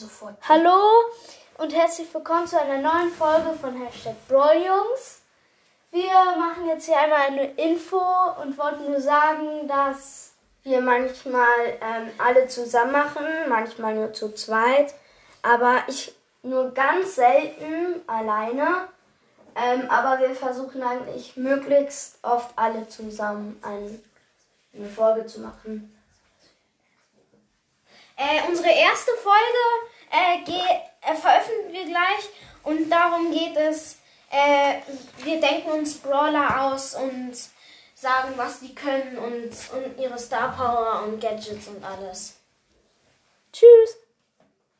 Sofort. Hallo und herzlich willkommen zu einer neuen Folge von Hashtag Brawljungs. Wir machen jetzt hier einmal eine Info und wollten nur sagen, dass wir manchmal ähm, alle zusammen machen, manchmal nur zu zweit, aber ich nur ganz selten alleine. Ähm, aber wir versuchen eigentlich möglichst oft alle zusammen ein, eine Folge zu machen. Äh, unsere erste Folge äh, geht, äh, veröffentlichen wir gleich und darum geht es, äh, wir denken uns Brawler aus und sagen, was die können und, und ihre Star Power und Gadgets und alles. Tschüss!